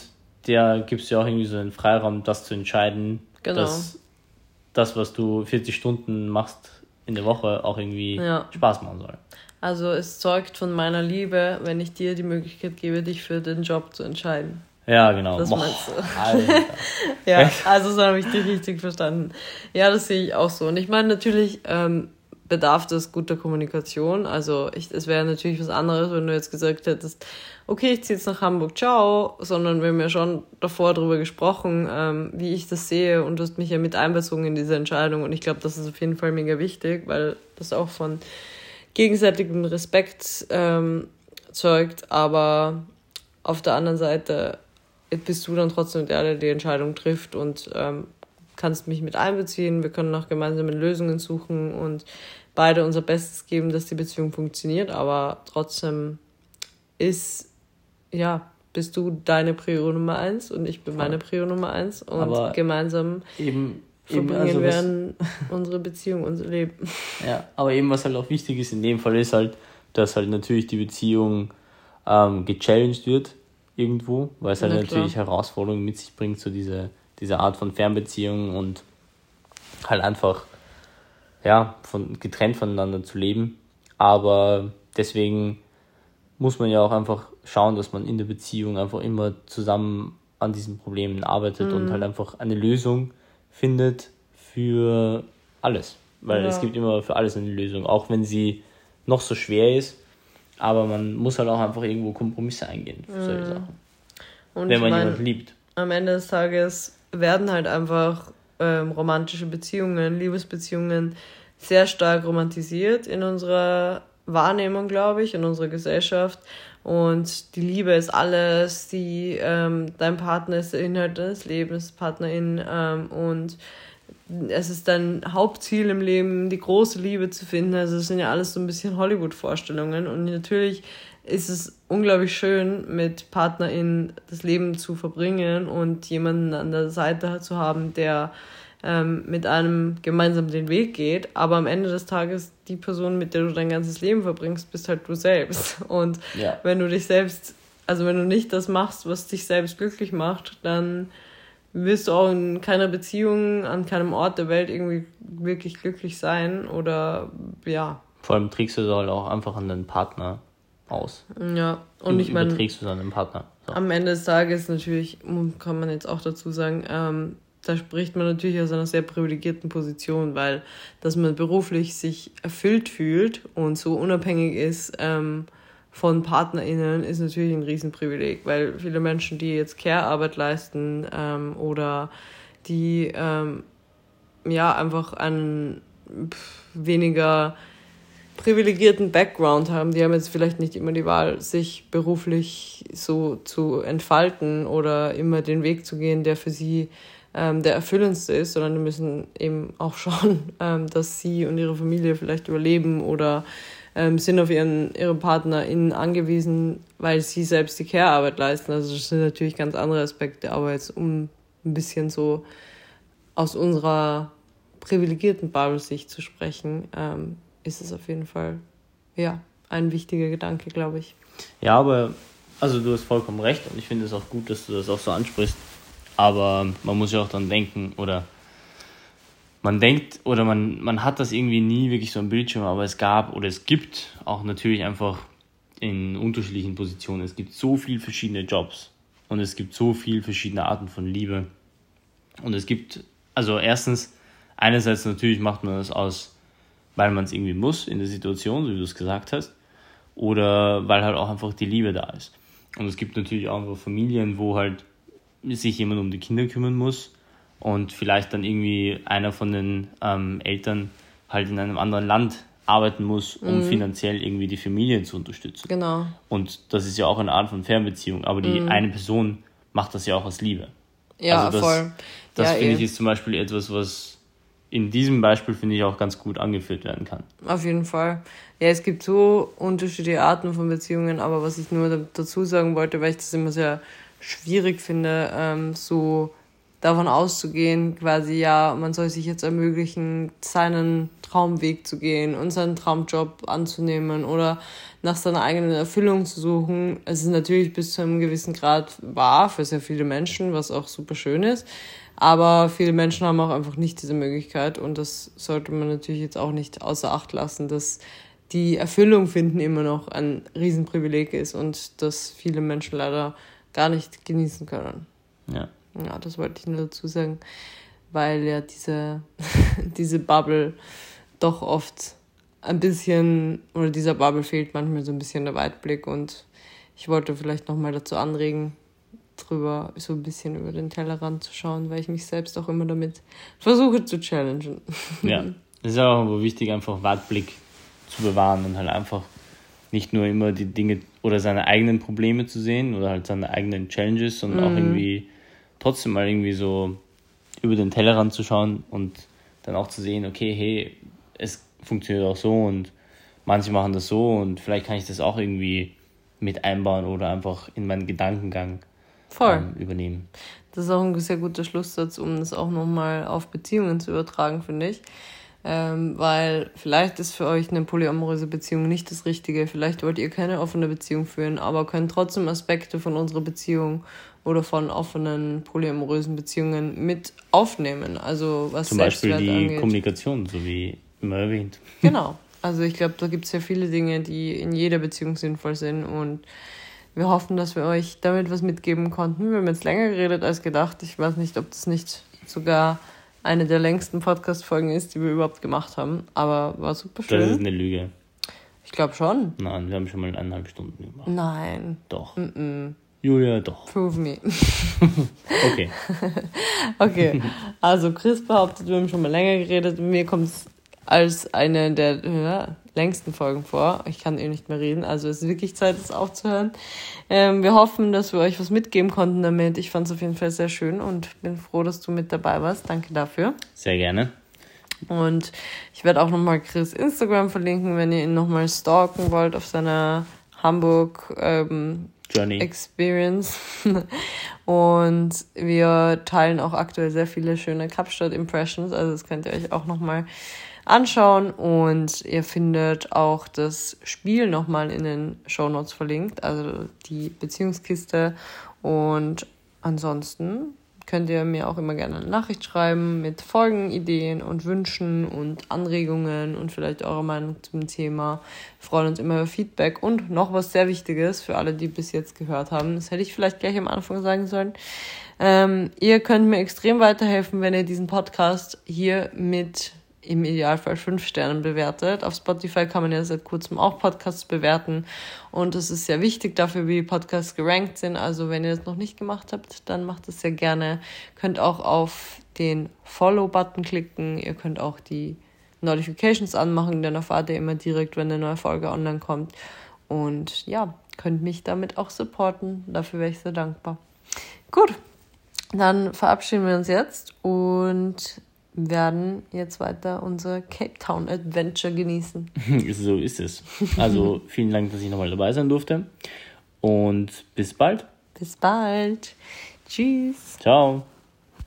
der gibst du ja auch irgendwie so einen Freiraum, das zu entscheiden, genau. dass das, was du 40 Stunden machst in der Woche, auch irgendwie ja. Spaß machen soll. Also es zeugt von meiner Liebe, wenn ich dir die Möglichkeit gebe, dich für den Job zu entscheiden. Ja, genau. Das Boah, [LAUGHS] ja, also so habe ich dich richtig verstanden. Ja, das sehe ich auch so. Und ich meine, natürlich ähm, bedarf das guter Kommunikation. Also ich, es wäre natürlich was anderes, wenn du jetzt gesagt hättest, okay, ich ziehe jetzt nach Hamburg, ciao, sondern wir haben ja schon davor darüber gesprochen, ähm, wie ich das sehe und du hast mich ja mit einbezogen in diese Entscheidung und ich glaube, das ist auf jeden Fall mega wichtig, weil das auch von gegenseitigem Respekt ähm, zeugt, aber auf der anderen Seite bist du dann trotzdem der, der die Entscheidung trifft und ähm, kannst mich mit einbeziehen. Wir können nach gemeinsamen Lösungen suchen und beide unser Bestes geben, dass die Beziehung funktioniert, aber trotzdem ist, ja, bist du deine Prio Nummer eins und ich bin meine Prio Nummer eins und aber gemeinsam eben, verbringen also wir [LAUGHS] unsere Beziehung, unser Leben. [LAUGHS] Ja, aber eben was halt auch wichtig ist in dem Fall ist halt, dass halt natürlich die Beziehung ähm, gechallenged wird irgendwo, weil es halt Na, natürlich klar. Herausforderungen mit sich bringt, so diese, diese Art von Fernbeziehung und halt einfach ja, von, getrennt voneinander zu leben. Aber deswegen muss man ja auch einfach schauen, dass man in der Beziehung einfach immer zusammen an diesen Problemen arbeitet mhm. und halt einfach eine Lösung findet für alles. Weil ja. es gibt immer für alles eine Lösung, auch wenn sie noch so schwer ist. Aber man muss halt auch einfach irgendwo Kompromisse eingehen für solche mhm. Sachen. Und wenn man mein, jemanden liebt. Am Ende des Tages werden halt einfach ähm, romantische Beziehungen, Liebesbeziehungen sehr stark romantisiert in unserer Wahrnehmung, glaube ich, in unserer Gesellschaft. Und die Liebe ist alles, die, ähm, dein Partner ist der Inhalt deines Lebens, Partnerin. Ähm, und es ist dein Hauptziel im Leben, die große Liebe zu finden. Also das sind ja alles so ein bisschen Hollywood-Vorstellungen. Und natürlich ist es unglaublich schön, mit PartnerInnen das Leben zu verbringen und jemanden an der Seite zu haben, der ähm, mit einem gemeinsam den Weg geht. Aber am Ende des Tages, die Person, mit der du dein ganzes Leben verbringst, bist halt du selbst. Und ja. wenn du dich selbst, also wenn du nicht das machst, was dich selbst glücklich macht, dann wirst du auch in keiner Beziehung, an keinem Ort der Welt irgendwie wirklich glücklich sein oder ja. Vor allem trägst du halt auch einfach an deinen Partner aus. Ja, und du ich meine. Überträgst du dann den Partner. So. Am Ende des Tages natürlich, kann man jetzt auch dazu sagen, ähm, da spricht man natürlich aus einer sehr privilegierten Position, weil dass man beruflich sich erfüllt fühlt und so unabhängig ist ähm, von PartnerInnen, ist natürlich ein Riesenprivileg, weil viele Menschen, die jetzt Care-Arbeit leisten ähm, oder die ähm, ja einfach einen weniger privilegierten Background haben, die haben jetzt vielleicht nicht immer die Wahl, sich beruflich so zu entfalten oder immer den Weg zu gehen, der für sie ähm, der erfüllendste ist, sondern die müssen eben auch schauen, [LAUGHS] ähm, dass sie und ihre Familie vielleicht überleben oder ähm, sind auf ihren, ihre PartnerInnen angewiesen, weil sie selbst die Care-Arbeit leisten. Also das sind natürlich ganz andere Aspekte, aber jetzt um ein bisschen so aus unserer privilegierten Bubble-Sicht zu sprechen, ähm, ist es auf jeden Fall ja ein wichtiger Gedanke, glaube ich. Ja, aber also du hast vollkommen recht und ich finde es auch gut, dass du das auch so ansprichst. Aber man muss ja auch dann denken, oder man denkt, oder man, man hat das irgendwie nie wirklich so am Bildschirm, aber es gab oder es gibt auch natürlich einfach in unterschiedlichen Positionen, es gibt so viele verschiedene Jobs und es gibt so viele verschiedene Arten von Liebe. Und es gibt, also erstens, einerseits natürlich macht man das aus, weil man es irgendwie muss in der Situation, so wie du es gesagt hast, oder weil halt auch einfach die Liebe da ist. Und es gibt natürlich auch einfach Familien, wo halt sich jemand um die Kinder kümmern muss und vielleicht dann irgendwie einer von den ähm, Eltern halt in einem anderen Land arbeiten muss, um mhm. finanziell irgendwie die Familie zu unterstützen. Genau. Und das ist ja auch eine Art von Fernbeziehung, aber die mhm. eine Person macht das ja auch aus Liebe. Ja, also das, voll. Das ja, finde ich eh. ist zum Beispiel etwas, was in diesem Beispiel finde ich auch ganz gut angeführt werden kann. Auf jeden Fall. Ja, es gibt so unterschiedliche Arten von Beziehungen, aber was ich nur dazu sagen wollte, weil ich das immer sehr schwierig finde, ähm, so davon auszugehen, quasi, ja, man soll sich jetzt ermöglichen, seinen Traumweg zu gehen und seinen Traumjob anzunehmen oder nach seiner eigenen Erfüllung zu suchen. Es ist natürlich bis zu einem gewissen Grad wahr für sehr viele Menschen, was auch super schön ist. Aber viele Menschen haben auch einfach nicht diese Möglichkeit und das sollte man natürlich jetzt auch nicht außer Acht lassen, dass die Erfüllung finden immer noch ein Riesenprivileg ist und das viele Menschen leider gar nicht genießen können. Ja. Ja, das wollte ich nur dazu sagen, weil ja diese, [LAUGHS] diese Bubble doch oft ein bisschen, oder dieser Bubble fehlt manchmal so ein bisschen der Weitblick und ich wollte vielleicht nochmal dazu anregen, drüber so ein bisschen über den Tellerrand zu schauen, weil ich mich selbst auch immer damit versuche zu challengen. Ja, [LAUGHS] es ist auch wichtig, einfach Weitblick zu bewahren und halt einfach nicht nur immer die Dinge oder seine eigenen Probleme zu sehen oder halt seine eigenen Challenges, sondern mhm. auch irgendwie trotzdem mal irgendwie so über den Tellerrand zu schauen und dann auch zu sehen, okay, hey, es funktioniert auch so und manche machen das so und vielleicht kann ich das auch irgendwie mit einbauen oder einfach in meinen Gedankengang ähm, übernehmen. Das ist auch ein sehr guter Schlusssatz, um das auch nochmal auf Beziehungen zu übertragen, finde ich. Ähm, weil vielleicht ist für euch eine polyamoröse Beziehung nicht das Richtige. Vielleicht wollt ihr keine offene Beziehung führen, aber könnt trotzdem Aspekte von unserer Beziehung oder von offenen polyamorösen Beziehungen mit aufnehmen. Also was Zum Beispiel die angeht. Kommunikation, so wie immer erwähnt. [LAUGHS] Genau. Also ich glaube, da gibt es ja viele Dinge, die in jeder Beziehung sinnvoll sind und wir hoffen, dass wir euch damit was mitgeben konnten. Wir haben jetzt länger geredet als gedacht. Ich weiß nicht, ob das nicht sogar eine der längsten Podcast-Folgen ist, die wir überhaupt gemacht haben. Aber war super schön. Das ist eine Lüge. Ich glaube schon. Nein, wir haben schon mal eineinhalb Stunden gemacht. Nein. Doch. Mm -mm. Julia, doch. Prove me. [LAUGHS] okay. [LAUGHS] okay. Also Chris behauptet, wir haben schon mal länger geredet. Mir kommt es als eine der ja, längsten Folgen vor. Ich kann eh nicht mehr reden, also es ist wirklich Zeit, es aufzuhören. Ähm, wir hoffen, dass wir euch was mitgeben konnten damit. Ich fand es auf jeden Fall sehr schön und bin froh, dass du mit dabei warst. Danke dafür. Sehr gerne. Und ich werde auch nochmal Chris Instagram verlinken, wenn ihr ihn nochmal stalken wollt auf seiner Hamburg ähm, Journey Experience. [LAUGHS] Und wir teilen auch aktuell sehr viele schöne Kapstadt Impressions, also das könnt ihr euch auch nochmal anschauen und ihr findet auch das Spiel nochmal in den Show Notes verlinkt, also die Beziehungskiste und ansonsten könnt ihr mir auch immer gerne eine Nachricht schreiben mit Folgenideen und Wünschen und Anregungen und vielleicht eure Meinung zum Thema. Wir freuen uns immer über Feedback und noch was sehr Wichtiges für alle, die bis jetzt gehört haben. Das hätte ich vielleicht gleich am Anfang sagen sollen. Ähm, ihr könnt mir extrem weiterhelfen, wenn ihr diesen Podcast hier mit im Idealfall fünf Sternen bewertet. Auf Spotify kann man ja seit kurzem auch Podcasts bewerten und es ist sehr wichtig dafür, wie Podcasts gerankt sind. Also wenn ihr das noch nicht gemacht habt, dann macht es sehr gerne. Könnt auch auf den Follow-Button klicken. Ihr könnt auch die Notifications anmachen, dann erfahrt ihr immer direkt, wenn eine neue Folge online kommt. Und ja, könnt mich damit auch supporten. Dafür wäre ich sehr dankbar. Gut, dann verabschieden wir uns jetzt und werden jetzt weiter unser Cape Town Adventure genießen. [LAUGHS] so ist es. Also [LAUGHS] vielen Dank, dass ich nochmal dabei sein durfte. Und bis bald. Bis bald. Tschüss. Ciao.